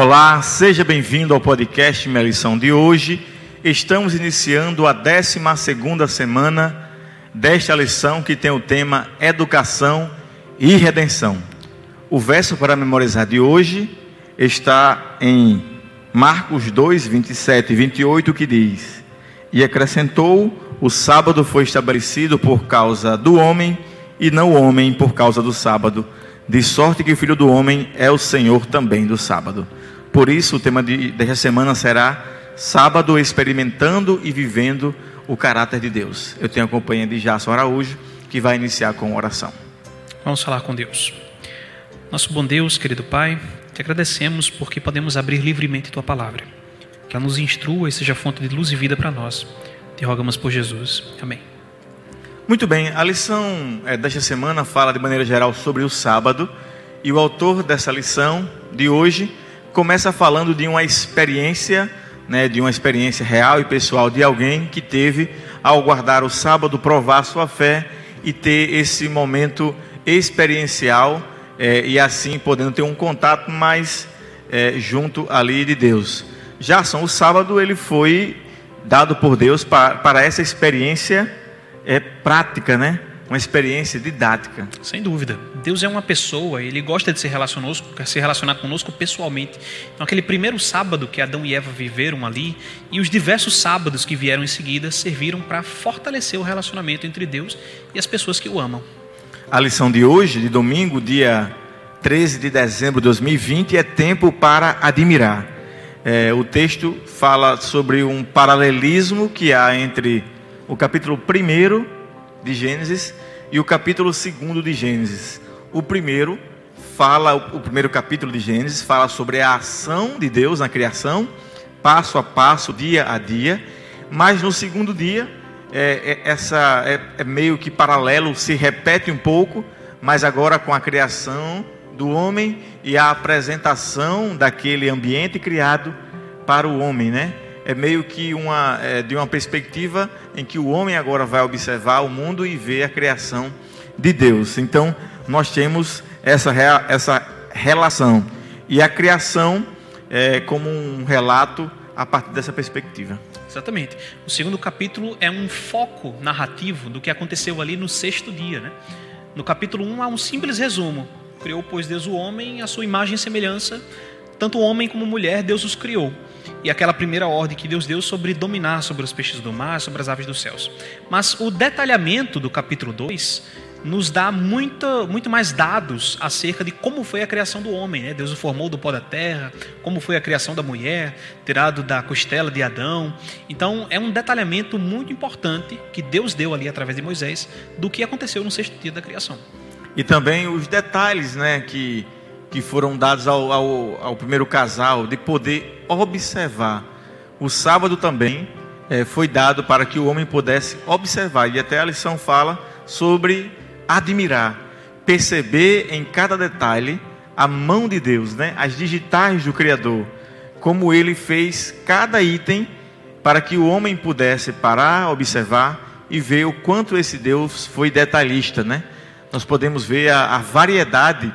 Olá, seja bem-vindo ao podcast Minha Lição de hoje. Estamos iniciando a 12 semana desta lição que tem o tema Educação e Redenção. O verso para memorizar de hoje está em Marcos 2, 27 e 28, que diz: E acrescentou: O sábado foi estabelecido por causa do homem, e não o homem por causa do sábado, de sorte que o filho do homem é o Senhor também do sábado. Por isso, o tema de, desta semana será Sábado experimentando e vivendo o caráter de Deus. Eu tenho a companhia de Jason Araújo, que vai iniciar com oração. Vamos falar com Deus. Nosso bom Deus, querido Pai, te agradecemos porque podemos abrir livremente tua palavra. Que ela nos instrua e seja fonte de luz e vida para nós. Te rogamos por Jesus. Amém. Muito bem, a lição é, desta semana fala de maneira geral sobre o sábado. E o autor dessa lição de hoje começa falando de uma experiência, né, de uma experiência real e pessoal de alguém que teve, ao guardar o sábado, provar sua fé e ter esse momento experiencial é, e assim podendo ter um contato mais é, junto ali de Deus. São o sábado ele foi dado por Deus para, para essa experiência é, prática, né? Uma experiência didática. Sem dúvida. Deus é uma pessoa, ele gosta de se relacionar, se relacionar conosco pessoalmente. Então, aquele primeiro sábado que Adão e Eva viveram ali, e os diversos sábados que vieram em seguida, serviram para fortalecer o relacionamento entre Deus e as pessoas que o amam. A lição de hoje, de domingo, dia 13 de dezembro de 2020, é tempo para admirar. É, o texto fala sobre um paralelismo que há entre o capítulo 1 de Gênesis e o capítulo 2 de Gênesis. O primeiro fala, o primeiro capítulo de Gênesis fala sobre a ação de Deus na criação, passo a passo, dia a dia, mas no segundo dia, é, é, essa é, é meio que paralelo, se repete um pouco, mas agora com a criação do homem e a apresentação daquele ambiente criado para o homem, né? é meio que uma, é, de uma perspectiva em que o homem agora vai observar o mundo e ver a criação de Deus. Então, nós temos essa, essa relação. E a criação é como um relato a partir dessa perspectiva. Exatamente. O segundo capítulo é um foco narrativo do que aconteceu ali no sexto dia. Né? No capítulo 1 um, há um simples resumo. Criou, pois, Deus o homem, a sua imagem e semelhança. Tanto homem como mulher, Deus os criou e aquela primeira ordem que Deus deu sobre dominar sobre os peixes do mar, sobre as aves dos céus. Mas o detalhamento do capítulo 2 nos dá muito, muito mais dados acerca de como foi a criação do homem. Né? Deus o formou do pó da terra, como foi a criação da mulher, tirado da costela de Adão. Então, é um detalhamento muito importante que Deus deu ali através de Moisés do que aconteceu no sexto dia da criação. E também os detalhes né, que que foram dados ao, ao, ao primeiro casal de poder observar. O sábado também é, foi dado para que o homem pudesse observar, e até a lição fala sobre admirar, perceber em cada detalhe a mão de Deus, né? as digitais do Criador, como ele fez cada item para que o homem pudesse parar, observar e ver o quanto esse Deus foi detalhista. Né? Nós podemos ver a, a variedade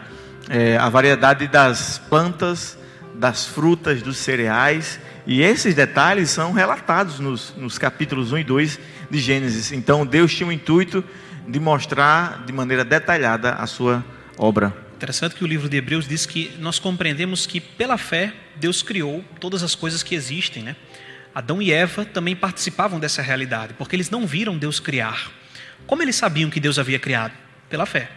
é, a variedade das plantas, das frutas, dos cereais, e esses detalhes são relatados nos, nos capítulos 1 e 2 de Gênesis. Então Deus tinha o intuito de mostrar de maneira detalhada a sua obra. Interessante que o livro de Hebreus diz que nós compreendemos que pela fé Deus criou todas as coisas que existem, né? Adão e Eva também participavam dessa realidade, porque eles não viram Deus criar. Como eles sabiam que Deus havia criado? Pela fé.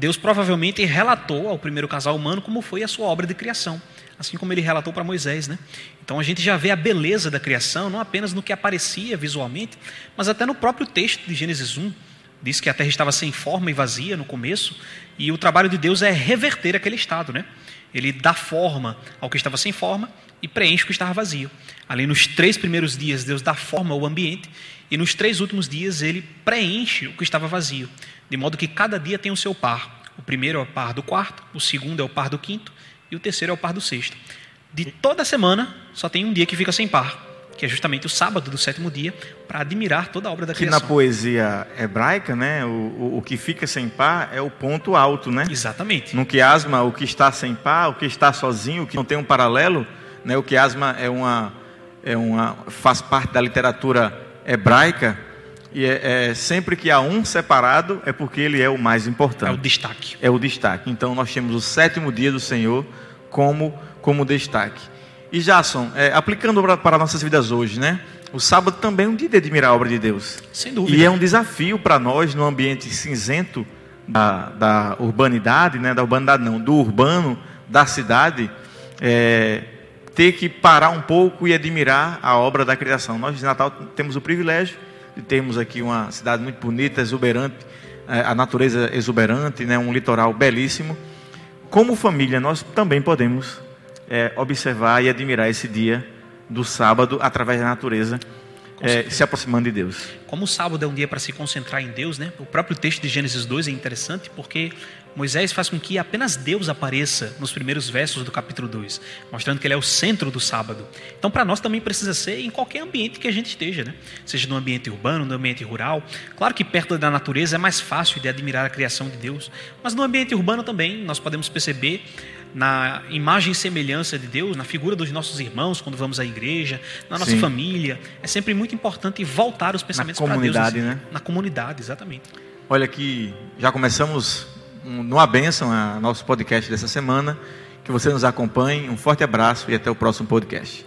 Deus provavelmente relatou ao primeiro casal humano como foi a sua obra de criação, assim como ele relatou para Moisés, né? Então a gente já vê a beleza da criação, não apenas no que aparecia visualmente, mas até no próprio texto de Gênesis 1. Diz que a terra estava sem forma e vazia no começo, e o trabalho de Deus é reverter aquele estado, né? Ele dá forma ao que estava sem forma e preenche o que estava vazio. Ali nos três primeiros dias, Deus dá forma ao ambiente, e nos três últimos dias, ele preenche o que estava vazio de modo que cada dia tem o seu par. O primeiro é o par do quarto, o segundo é o par do quinto e o terceiro é o par do sexto. De toda semana, só tem um dia que fica sem par, que é justamente o sábado do sétimo dia, para admirar toda a obra da que criação. na poesia hebraica, né, o, o, o que fica sem par é o ponto alto, né? Exatamente. No quiasma, o que está sem par, o que está sozinho, o que não tem um paralelo, né? O quiasma é uma, é uma faz parte da literatura hebraica e é, é, sempre que há um separado é porque ele é o mais importante. É o destaque. É o destaque. Então nós temos o sétimo dia do Senhor como como destaque. E Jason, é, aplicando para nossas vidas hoje, né? O sábado também é um dia de admirar a obra de Deus. Sem dúvida. E é um desafio para nós no ambiente cinzento da, da urbanidade, né? Da urbanidade não, do urbano, da cidade, é, ter que parar um pouco e admirar a obra da criação. Nós de Natal temos o privilégio de termos aqui uma cidade muito bonita, exuberante, é, a natureza exuberante, né? Um litoral belíssimo. Como família, nós também podemos é, observar e admirar esse dia do sábado através da natureza, é, se aproximando de Deus. Como o sábado é um dia para se concentrar em Deus, né? O próprio texto de Gênesis 2 é interessante porque Moisés faz com que apenas Deus apareça nos primeiros versos do capítulo 2, mostrando que ele é o centro do sábado. Então, para nós também precisa ser em qualquer ambiente que a gente esteja, né? Seja no ambiente urbano, no ambiente rural. Claro que perto da natureza é mais fácil de admirar a criação de Deus, mas no ambiente urbano também nós podemos perceber na imagem e semelhança de Deus, na figura dos nossos irmãos quando vamos à igreja, na nossa Sim. família. É sempre muito importante voltar os pensamentos para Deus. comunidade, assim. né? Na comunidade, exatamente. Olha que já começamos um- numa bênção a nosso podcast dessa semana. Que você nos acompanhe. Um forte abraço e até o próximo podcast.